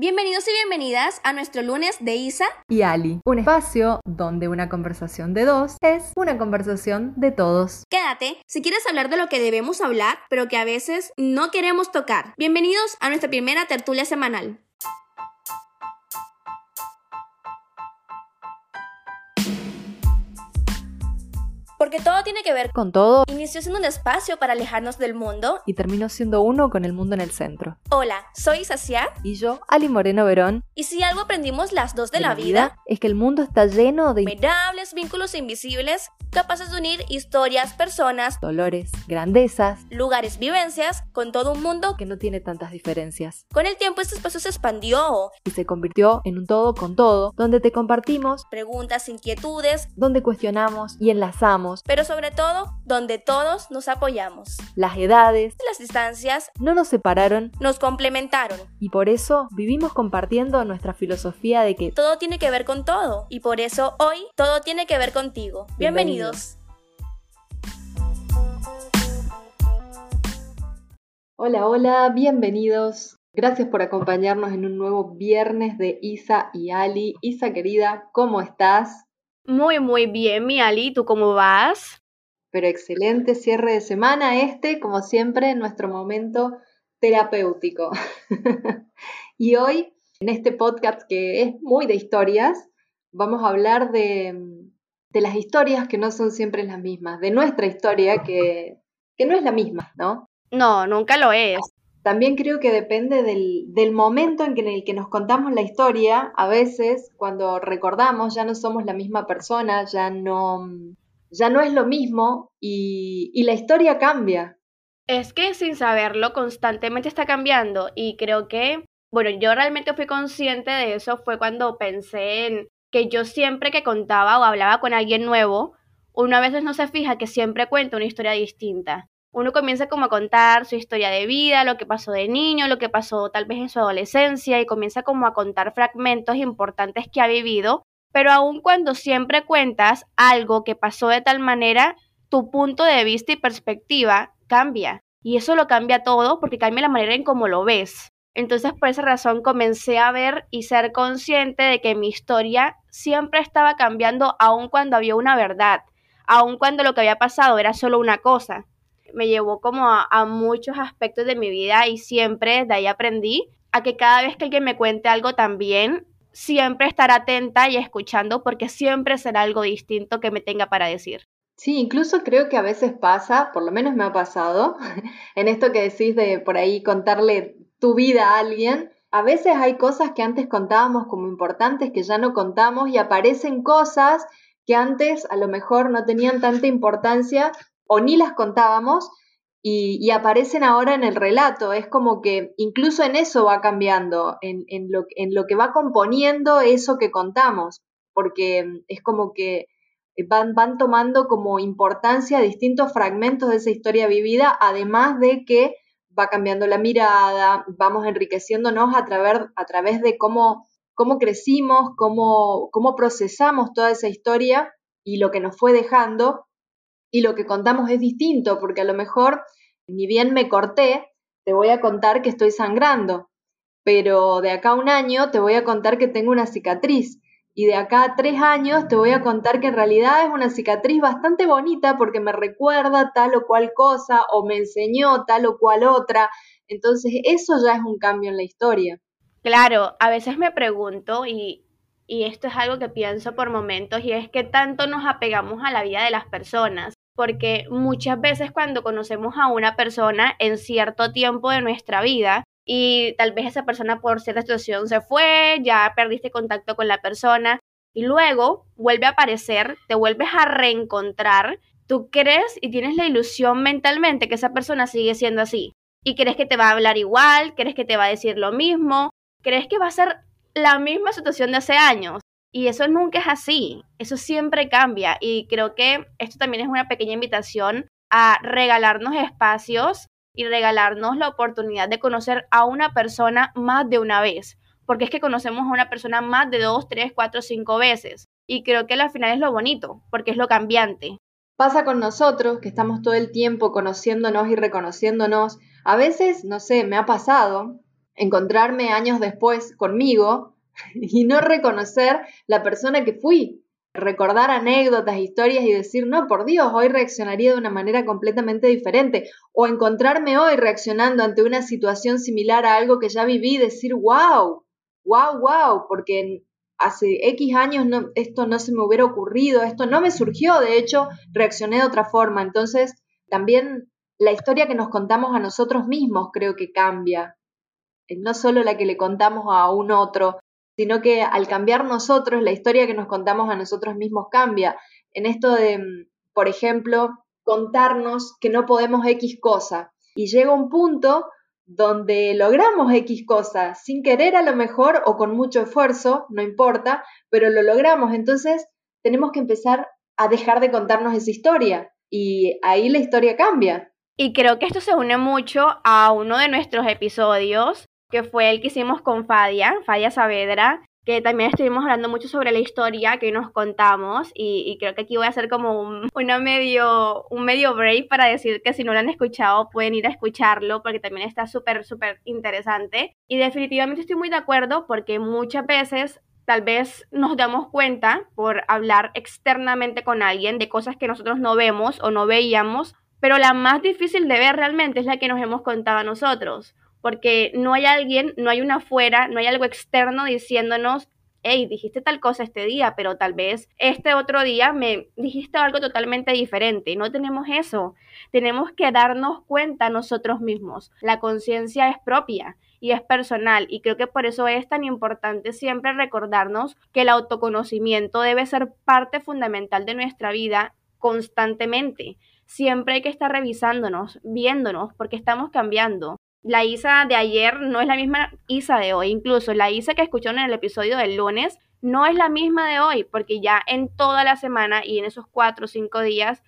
Bienvenidos y bienvenidas a nuestro lunes de Isa y Ali, un espacio donde una conversación de dos es una conversación de todos. Quédate si quieres hablar de lo que debemos hablar, pero que a veces no queremos tocar. Bienvenidos a nuestra primera tertulia semanal. Porque todo tiene que ver con todo. Inició siendo un espacio para alejarnos del mundo y terminó siendo uno con el mundo en el centro. Hola, soy Sacia y yo, Ali Moreno Verón. Y si algo aprendimos las dos de, la, vida, es que el mundo está lleno de innumerables vínculos invisibles capaces de unir historias, personas, dolores, grandezas, lugares, vivencias con todo un mundo que no tiene tantas diferencias. Con el tiempo este espacio se expandió y se convirtió en un todo con todo, donde te compartimos preguntas, inquietudes, donde cuestionamos y enlazamos, pero sobre todo donde todos nos apoyamos. Las edades, las distancias no nos separaron, nos complementaron y por eso vivimos compartiendo nuestra filosofía de que todo tiene que ver con todo y por eso hoy todo tiene que ver contigo. Bienvenido. Hola, hola, bienvenidos. Gracias por acompañarnos en un nuevo viernes de Isa y Ali. Isa querida, ¿cómo estás? Muy, muy bien, mi Ali. ¿Tú cómo vas? Pero excelente cierre de semana este, como siempre, nuestro momento terapéutico. y hoy, en este podcast que es muy de historias, vamos a hablar de de las historias que no son siempre las mismas, de nuestra historia que, que no es la misma, ¿no? No, nunca lo es. También creo que depende del, momento en, que, en el que nos contamos la historia. A veces, cuando recordamos, ya no somos la misma persona, ya no, ya no es lo mismo y, y la historia cambia. Es que sin saberlo, constantemente está cambiando y creo que, bueno, yo realmente fui consciente de eso fue cuando pensé en que yo siempre que contaba o hablaba con alguien nuevo, uno a veces no se fija que siempre cuenta una historia distinta. Uno comienza como a contar su historia de vida, lo que pasó de niño, lo que pasó tal vez en su adolescencia y comienza como a contar fragmentos importantes que ha vivido, pero aun cuando siempre cuentas algo que pasó de tal manera, tu punto de vista y perspectiva cambia. Y eso lo cambia todo porque cambia la manera en cómo lo ves. Entonces por esa razón comencé a ver y ser consciente de que mi historia siempre estaba cambiando aun cuando había una verdad, aun cuando lo que había pasado era solo una cosa. Me llevó como a, muchos aspectos de mi vida y siempre de ahí aprendí a que cada vez que alguien me cuente algo también, siempre estar atenta y escuchando porque siempre será algo distinto que me tenga para decir. Sí, incluso creo que a veces pasa, por lo menos me ha pasado, en esto que decís de por ahí contarle tu vida a alguien, a veces hay cosas que antes contábamos como importantes que ya no contamos y aparecen cosas que antes a lo mejor no tenían tanta importancia o ni las contábamos y, aparecen ahora en el relato. Es como que incluso en eso va cambiando, en, lo, en lo que va componiendo eso que contamos, porque es como que van, van tomando como importancia distintos fragmentos de esa historia vivida, además de que va cambiando la mirada, vamos enriqueciéndonos a través, a través de cómo, cómo crecimos, cómo, cómo procesamos toda esa historia y lo que nos fue dejando y lo que contamos es distinto, porque a lo mejor, ni bien me corté, te voy a contar que estoy sangrando, pero de acá a un año te voy a contar que tengo una cicatriz y de acá a tres años te voy a contar que en realidad es una cicatriz bastante bonita porque me recuerda tal o cual cosa o me enseñó tal o cual otra. Entonces eso ya es un cambio en la historia. Claro, a veces me pregunto y, y esto es algo que pienso por momentos y es que tanto nos apegamos a la vida de las personas porque muchas veces cuando conocemos a una persona en cierto tiempo de nuestra vida, y tal vez esa persona por cierta situación se fue, ya perdiste contacto con la persona y luego vuelve a aparecer, te vuelves a reencontrar, tú crees y tienes la ilusión mentalmente que esa persona sigue siendo así y crees que te va a hablar igual, crees que te va a decir lo mismo, crees que va a ser la misma situación de hace años. Y eso nunca es así, eso siempre cambia y creo que esto también es una pequeña invitación a regalarnos espacios y regalarnos la oportunidad de conocer a una persona más de una vez, porque es que conocemos a una persona más de dos, tres, cuatro, cinco veces. Y creo que al final es lo bonito, porque es lo cambiante. Pasa con nosotros, que estamos todo el tiempo conociéndonos y reconociéndonos. A veces, no sé, me ha pasado encontrarme años después conmigo y no reconocer la persona que fui recordar anécdotas, historias y decir, no, por Dios, hoy reaccionaría de una manera completamente diferente. O encontrarme hoy reaccionando ante una situación similar a algo que ya viví y decir, wow, wow, wow, porque hace X años no, esto no se me hubiera ocurrido, esto no me surgió, de hecho, reaccioné de otra forma. Entonces, también la historia que nos contamos a nosotros mismos creo que cambia. No solo la que le contamos a un otro, sino que al cambiar nosotros, la historia que nos contamos a nosotros mismos cambia. En esto de, mm, por ejemplo, contarnos que no podemos X cosa. Y llega un punto donde logramos X cosa, sin querer a lo mejor o con mucho esfuerzo, no importa, pero lo logramos. Entonces tenemos que empezar a dejar de contarnos esa historia y ahí la historia cambia. Y creo que esto se une mucho a uno de nuestros episodios que fue el que hicimos con Fadia, Fadia Saavedra, que también estuvimos hablando mucho sobre la historia que nos contamos y, creo que aquí voy a hacer como un, medio, un medio break para decir que si no lo han escuchado pueden ir a escucharlo porque también está súper, súper interesante. Y definitivamente estoy muy de acuerdo porque muchas veces tal vez nos damos cuenta por hablar externamente con alguien de cosas que nosotros no vemos o no veíamos, pero la más difícil de ver realmente es la que nos hemos contado a nosotros porque no hay alguien, no hay una afuera, no hay algo externo diciéndonos, hey, dijiste tal cosa este día, pero tal vez este otro día me dijiste algo totalmente diferente. No tenemos eso. Tenemos que darnos cuenta nosotros mismos. La conciencia es propia y es personal y creo que por eso es tan importante siempre recordarnos que el autoconocimiento debe ser parte fundamental de nuestra vida constantemente. Siempre hay que estar revisándonos, viéndonos, porque estamos cambiando la Isa de ayer no es la misma Isa de hoy. Incluso la Isa que escucharon en el episodio del lunes no es la misma de hoy, porque ya en toda la semana y en esos cuatro o cinco días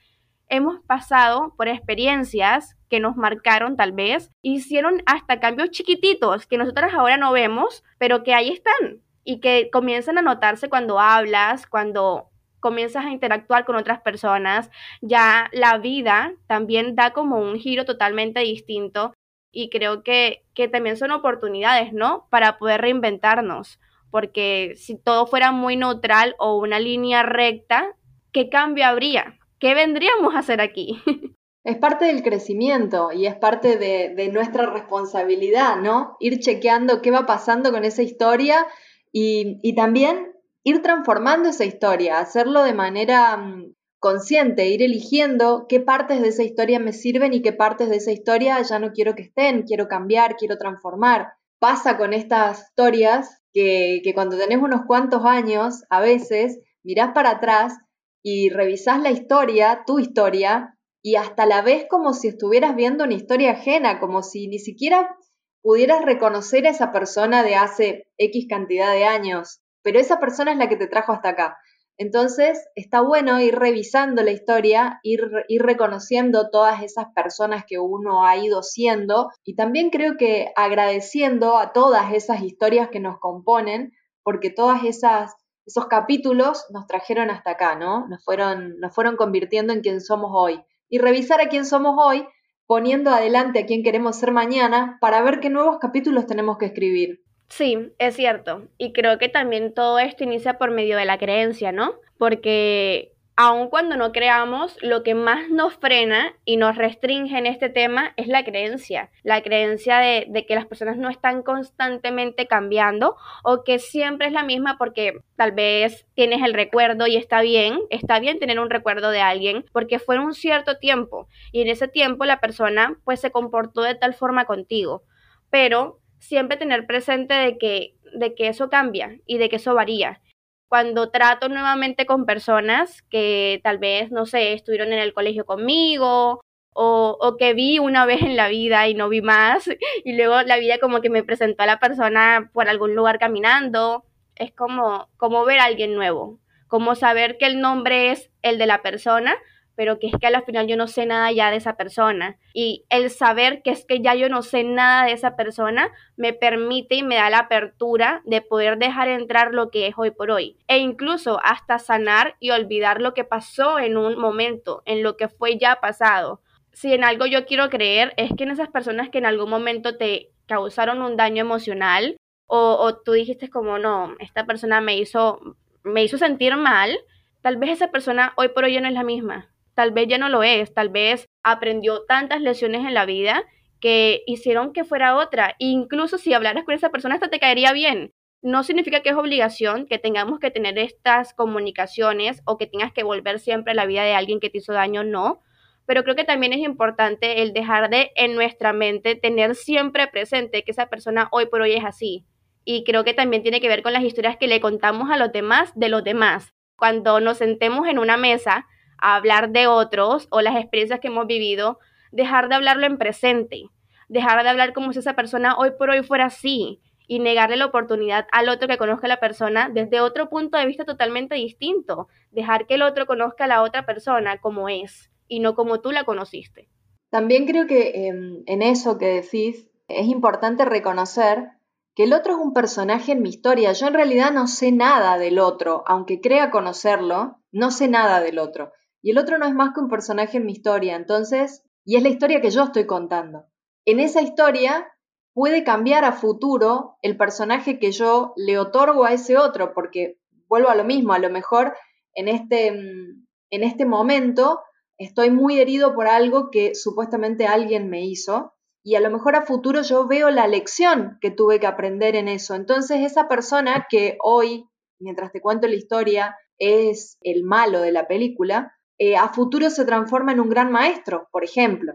hemos pasado por experiencias que nos marcaron tal vez, hicieron hasta cambios chiquititos que nosotras ahora no vemos, pero que ahí están y que comienzan a notarse cuando hablas, cuando comienzas a interactuar con otras personas, ya la vida también da como un giro totalmente distinto y creo que, que también son oportunidades, ¿no? Para poder reinventarnos, porque si todo fuera muy neutral o una línea recta, ¿qué cambio habría? ¿Qué vendríamos a hacer aquí? Es parte del crecimiento y es parte de, de, nuestra responsabilidad, ¿no? Ir chequeando qué va pasando con esa historia y, y, también ir transformando esa historia, hacerlo de manera mm, consciente, ir eligiendo qué partes de esa historia me sirven y qué partes de esa historia ya no quiero que estén, quiero cambiar, quiero transformar. Pasa con estas historias que, que cuando tenés unos cuantos años, a veces mirás para atrás y revisás la historia, tu historia, y hasta la ves como si estuvieras viendo una historia ajena, como si ni siquiera pudieras reconocer a esa persona de hace X cantidad de años, pero esa persona es la que te trajo hasta acá. Entonces, está bueno ir revisando la historia, ir, reconociendo todas esas personas que uno ha ido siendo y también creo que agradeciendo a todas esas historias que nos componen, porque todas esas esos capítulos nos trajeron hasta acá, ¿no? Nos fueron, nos fueron convirtiendo en quien somos hoy. Y revisar a quién somos hoy, poniendo adelante a quién queremos ser mañana, para ver qué nuevos capítulos tenemos que escribir. Sí, es cierto. Y creo que también todo esto inicia por medio de la creencia, ¿no? Porque aun cuando no creamos, lo que más nos frena y nos restringe en este tema es la creencia. La creencia de, de, que las personas no están constantemente cambiando o que siempre es la misma porque tal vez tienes el recuerdo y está bien, está bien tener un recuerdo de alguien porque fue un cierto tiempo y en ese tiempo la persona pues se comportó de tal forma contigo. Pero siempre tener presente de que, de que eso cambia y de que eso varía. Cuando trato nuevamente con personas que tal vez, no sé, estuvieron en el colegio conmigo o, o, que vi una vez en la vida y no vi más, y luego la vida como que me presentó a la persona por algún lugar caminando, es como, como ver a alguien nuevo, como saber que el nombre es el de la persona, pero que es que al final yo no sé nada ya de esa persona. Y el saber que es que ya yo no sé nada de esa persona me permite y me da la apertura de poder dejar entrar lo que es hoy por hoy. E incluso hasta sanar y olvidar lo que pasó en un momento, en lo que fue ya pasado. Si en algo yo quiero creer es que en esas personas que en algún momento te causaron un daño emocional o, o tú dijiste como, no, esta persona me hizo, me hizo sentir mal, tal vez esa persona hoy por hoy no es la misma, tal vez ya no lo es, tal vez aprendió tantas lecciones en la vida que hicieron que fuera otra. incluso si hablaras con esa persona, hasta te caería bien. No significa que es obligación que tengamos que tener estas comunicaciones o que tengas que volver siempre a la vida de alguien que te hizo daño, no. Pero creo que también es importante el dejar de en nuestra mente tener siempre presente que esa persona hoy por hoy es así. Y creo que también tiene que ver con las historias que le contamos a los demás de los demás. Cuando nos sentemos en una mesa a hablar de otros o las experiencias que hemos vivido, dejar de hablarlo en presente, dejar de hablar como si esa persona hoy por hoy fuera así y negarle la oportunidad al otro que conozca a la persona desde otro punto de vista totalmente distinto, dejar que el otro conozca a la otra persona como es y no como tú la conociste. También creo que em, en eso que decís es importante reconocer que el otro es un personaje en mi historia. Yo en realidad no sé nada del otro, aunque crea conocerlo, no sé nada del otro. Y el otro no es más que un personaje en mi historia, entonces y es la historia que yo estoy contando. En esa historia puede cambiar a futuro el personaje que yo le otorgo a ese otro, porque vuelvo a lo mismo, a lo mejor en este, mm, en este momento estoy muy herido por algo que supuestamente alguien me hizo y a lo mejor a futuro yo veo la lección que tuve que aprender en eso. Entonces esa persona que hoy, mientras te cuento la historia, es el malo de la película, eh, a futuro se transforma en un gran maestro, por ejemplo.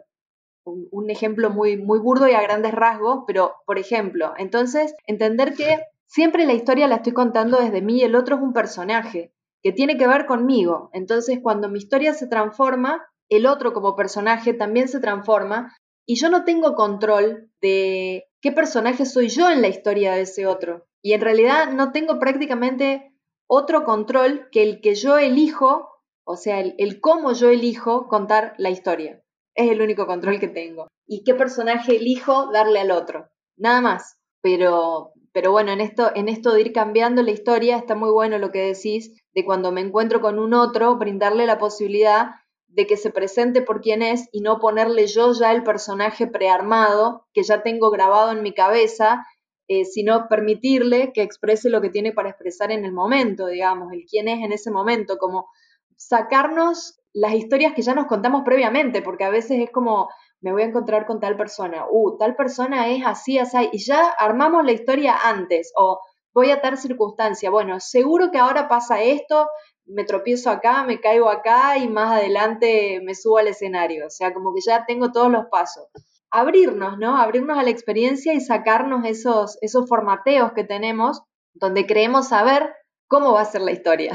Un, ejemplo muy, muy burdo y a grandes rasgos, pero por ejemplo, entonces entender que siempre la historia la estoy contando desde mí y el otro es un personaje que tiene que ver conmigo. Entonces cuando mi historia se transforma, el otro como personaje también se transforma y yo no tengo control de qué personaje soy yo en la historia de ese otro. Y en realidad no tengo prácticamente otro control que el que yo elijo o sea, el, cómo yo elijo contar la historia. Es el único control que tengo. Y qué personaje elijo darle al otro. Nada más. Pero, pero bueno, en esto, en esto de ir cambiando la historia está muy bueno lo que decís de cuando me encuentro con un otro, brindarle la posibilidad de que se presente por quien es y no ponerle yo ya el personaje prearmado que ya tengo grabado en mi cabeza, eh, sino permitirle que exprese lo que tiene para expresar en el momento, digamos, el quién es en ese momento, como sacarnos las historias que ya nos contamos previamente, porque a veces es como, me voy a encontrar con tal persona, uh, tal persona es así, así, y ya armamos la historia antes, o voy a tal circunstancia, bueno, seguro que ahora pasa esto, me tropiezo acá, me caigo acá y más adelante me subo al escenario, o sea, como que ya tengo todos los pasos. Abrirnos, ¿no? Abrirnos a la experiencia y sacarnos esos, esos formateos que tenemos donde creemos saber cómo va a ser la historia.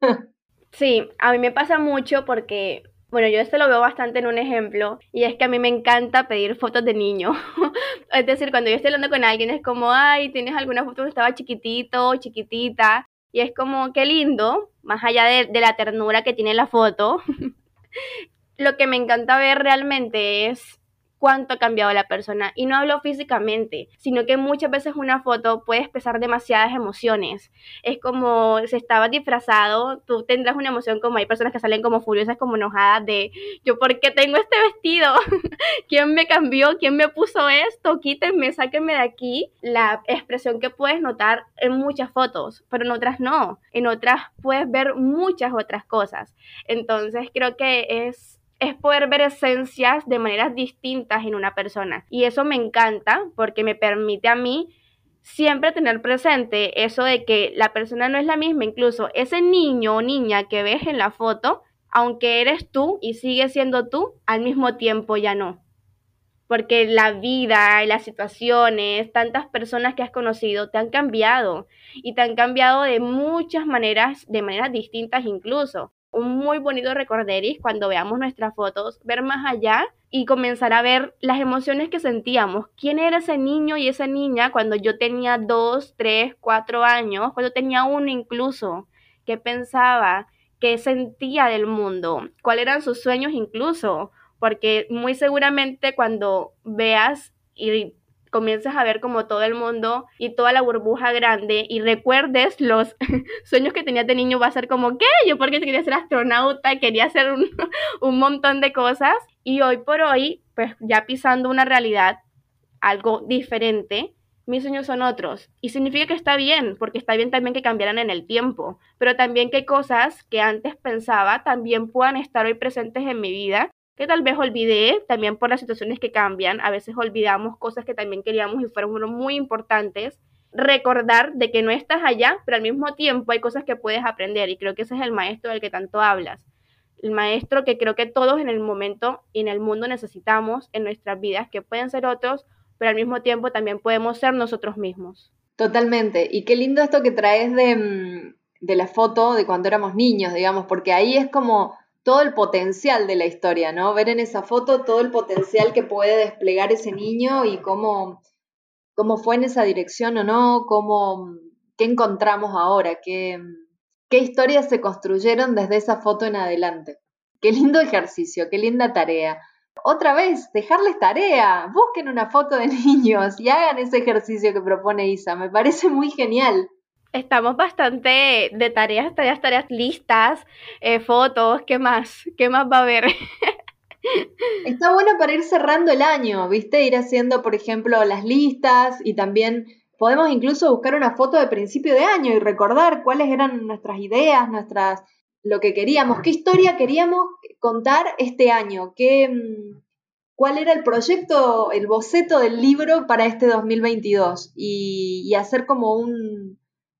Sí, a mí me pasa mucho porque, bueno, yo esto lo veo bastante en un ejemplo, y es que a mí me encanta pedir fotos de niño. es decir, cuando yo estoy hablando con alguien es como, ay, ¿tienes alguna foto que estaba chiquitito, chiquitita? Y es como, qué lindo, más allá de, de la ternura que tiene la foto. lo que me encanta ver realmente es cuánto ha cambiado la persona. Y no hablo físicamente, sino que muchas veces una foto puede expresar demasiadas emociones. Es como si estabas disfrazado, tú tendrás una emoción como hay personas que salen como furiosas, como enojadas de yo, ¿por qué tengo este vestido? ¿Quién me cambió? ¿Quién me puso esto? Quítenme, sáquenme de aquí. La expresión que puedes notar en muchas fotos, pero en otras no. En otras puedes ver muchas otras cosas. Entonces creo que es es poder ver esencias de maneras distintas en una persona. Y eso me encanta porque me permite a mí siempre tener presente eso de que la persona no es la misma, incluso ese niño o niña que ves en la foto, aunque eres tú y sigues siendo tú, al mismo tiempo ya no. Porque la vida y las situaciones, tantas personas que has conocido te han cambiado y te han cambiado de muchas maneras, de maneras distintas incluso un muy bonito recorderis cuando veamos nuestras fotos, ver más allá y comenzar a ver las emociones que sentíamos. ¿Quién era ese niño y esa niña cuando yo tenía dos, tres, cuatro años, cuando tenía uno incluso? ¿Qué pensaba? ¿Qué sentía del mundo? ¿Cuáles eran sus sueños incluso? Porque muy seguramente cuando veas y comiences a ver como todo el mundo y toda la burbuja grande y recuerdes los sueños que tenías de niño, va a ser como, ¿qué? Yo porque quería ser astronauta, quería hacer un, un montón de cosas y hoy por hoy, pues ya pisando una realidad, algo diferente, mis sueños son otros. Y significa que está bien, porque está bien también que cambiaran en el tiempo, pero también que cosas que antes pensaba también puedan estar hoy presentes en mi vida, que tal vez olvidé también por las situaciones que cambian. A veces olvidamos cosas que también queríamos y fueron muy importantes. Recordar de que no estás allá, pero al mismo tiempo hay cosas que puedes aprender y creo que ese es el maestro del que tanto hablas. El maestro que creo que todos en el momento y en el mundo necesitamos en nuestras vidas, que pueden ser otros pero al mismo tiempo también podemos ser nosotros mismos. Totalmente. Y qué lindo esto que traes de, mm, de la foto de cuando éramos niños, digamos, porque ahí es como todo el potencial de la historia, ¿no? Ver en esa foto todo el potencial que puede desplegar ese niño y cómo, cómo fue en esa dirección o no, cómo, qué encontramos ahora, qué, qué historias se construyeron desde esa foto en adelante. Qué lindo ejercicio, qué linda tarea otra vez, dejarles tarea. Busquen una foto de niños y hagan ese ejercicio que propone Isa. Me parece muy genial. Estamos bastante de tareas, tareas, tareas listas, eh, fotos, ¿qué más? ¿Qué más va a haber? Está bueno para ir cerrando el año, ¿viste? Ir haciendo, por ejemplo, las listas y también podemos incluso buscar una foto de principio de año y recordar cuáles eran nuestras ideas, nuestras lo que queríamos, qué historia queríamos contar este año, qué, mm, cuál era el proyecto, el boceto del libro para este 2022 y, y hacer como un,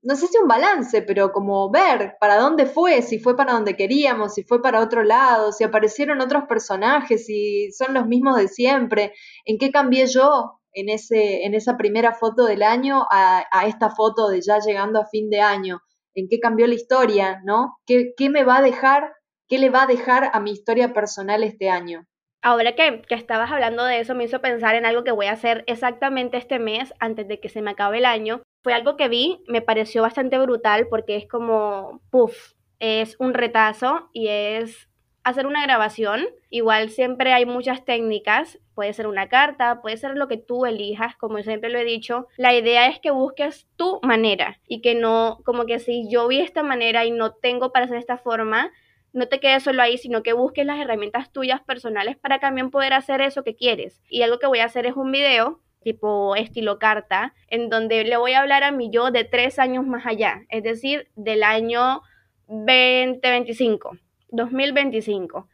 no sé si un balance, pero como ver para dónde fue, si fue para donde queríamos, si fue para otro lado, si aparecieron otros personajes, si son los mismos de siempre, en qué cambié yo en, ese, en esa primera foto del año a, esta foto de ya llegando a fin de año en qué cambió la historia, ¿no? ¿Qué, qué me va a dejar, qué le va a dejar a mi historia personal este año? Ahora que, que, estabas hablando de eso, me hizo pensar en algo que voy a hacer exactamente este mes, antes de que se me acabe el año. Fue algo que vi, me pareció bastante brutal porque es como, puff, es un retazo y es hacer una grabación. Igual siempre hay muchas técnicas, puede ser una carta, puede ser lo que tú elijas, como siempre lo he dicho. La idea es que busques tu manera y que no, como que si yo vi esta manera y no tengo para hacer esta forma, no te quedes solo ahí, sino que busques las herramientas tuyas personales para también poder hacer eso que quieres. Y algo que voy a hacer es un video tipo estilo carta, en donde le voy a hablar a mi yo de tres años más allá, es decir, del año 2025 2025.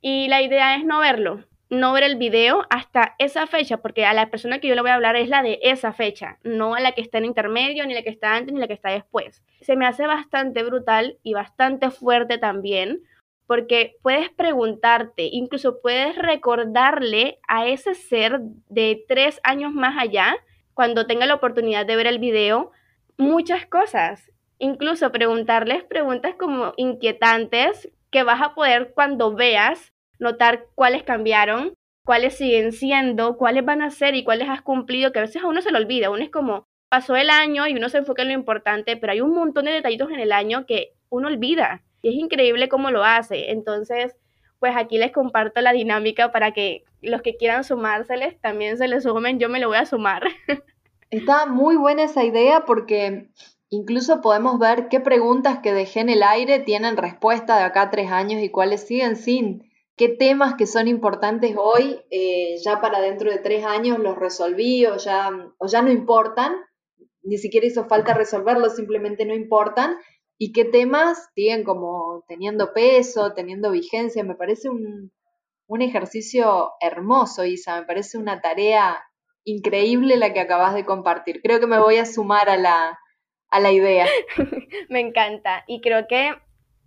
Y la idea es no verlo, no ver el video hasta esa fecha, porque a la persona que yo le voy a hablar es la de esa fecha, no a la que está en intermedio, ni la que está antes, ni la que está después. Se me hace bastante brutal y bastante fuerte también, porque puedes preguntarte, incluso puedes recordarle a ese ser de tres años más allá, cuando tenga la oportunidad de ver el video, muchas cosas. Incluso preguntarles preguntas como inquietantes, que vas a poder cuando veas notar cuáles cambiaron, cuáles siguen siendo, cuáles van a ser y cuáles has cumplido, que a veces a uno se lo olvida, uno es como pasó el año y uno se enfoca en lo importante, pero hay un montón de detallitos en el año que uno olvida y es increíble cómo lo hace. Entonces, pues aquí les comparto la dinámica para que los que quieran sumárseles también se les sumen, yo me lo voy a sumar. Está muy buena esa idea porque Incluso podemos ver qué preguntas que dejé en el aire tienen respuesta de acá tres años y cuáles siguen sin. ¿Qué temas que son importantes hoy, eh, ya para dentro de tres años los resolví o ya, o ya no importan? Ni siquiera hizo falta resolverlos, simplemente no importan. ¿Y qué temas siguen como teniendo peso, teniendo vigencia? Me parece un, un ejercicio hermoso, Isa. Me parece una tarea increíble la que acabas de compartir. Creo que me voy a sumar a la, a la idea. Me encanta. Y creo que,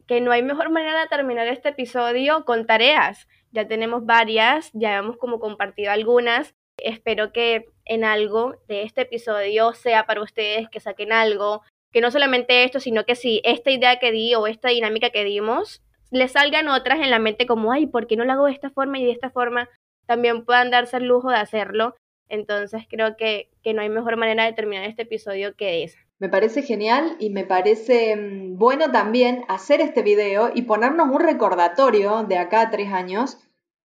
que no hay mejor manera de terminar este episodio con tareas. Ya tenemos varias, ya hemos como compartido algunas. Espero que en algo de este episodio sea para ustedes, que saquen algo, que no solamente esto, sino que si esta idea que di o esta dinámica que dimos, les salgan otras en la mente como, ay, ¿por qué no lo hago de esta forma y de esta forma? También puedan darse el lujo de hacerlo. Entonces creo que, que no hay mejor manera de terminar este episodio que esa. Me parece genial y me parece mm, bueno también hacer este video y ponernos un recordatorio de acá a tres años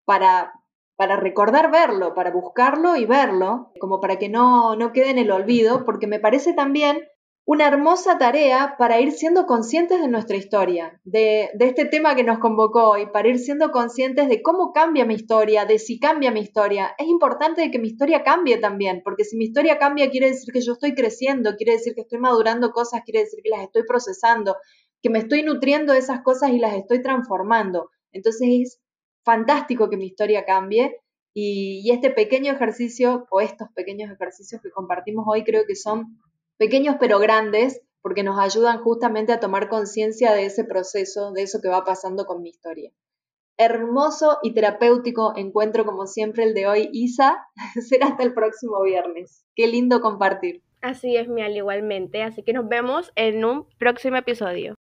para, para recordar verlo, para buscarlo y verlo, como para que no, no quede en el olvido, porque me parece también una hermosa tarea para ir siendo conscientes de nuestra historia, de, este tema que nos convocó hoy, para ir siendo conscientes de cómo cambia mi historia, de si cambia mi historia. Es importante que mi historia cambie también, porque si mi historia cambia quiere decir que yo estoy creciendo, quiere decir que estoy madurando cosas, quiere decir que las estoy procesando, que me estoy nutriendo de esas cosas y las estoy transformando. Entonces es fantástico que mi historia cambie y este pequeño ejercicio o estos pequeños ejercicios que compartimos hoy creo que son pequeños pero grandes, porque nos ayudan justamente a tomar conciencia de ese proceso, de eso que va pasando con mi historia. Hermoso y terapéutico encuentro como siempre el de hoy, Isa. Será hasta el próximo viernes. Qué lindo compartir. Así es, Mial, igualmente. Así que nos vemos en un próximo episodio.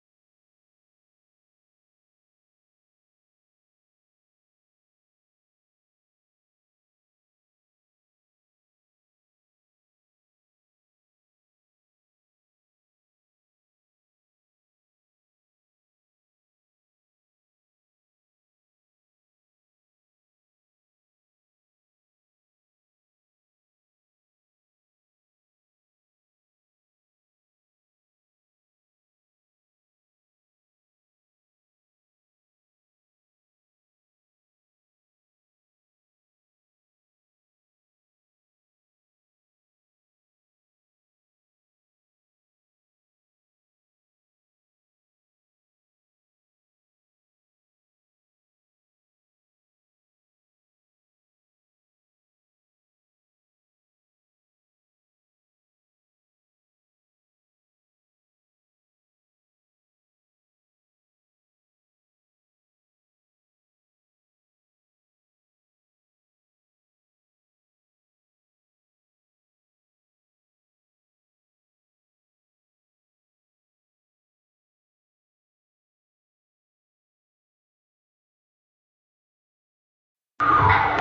you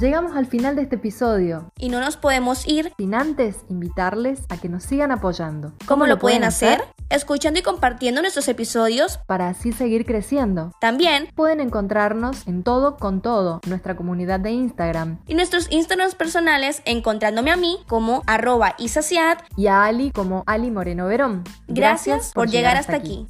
Llegamos al final de este episodio. Y no nos podemos ir sin antes invitarles a que nos sigan apoyando. ¿Cómo, lo pueden hacer? Escuchando y compartiendo nuestros episodios para así seguir creciendo. También pueden encontrarnos en todo con todo, nuestra comunidad de Instagram. Y nuestros Instagrams personales encontrándome a mí como arroba isaciad y a Ali como Ali Moreno Verón. Gracias, por, llegar, hasta, aquí.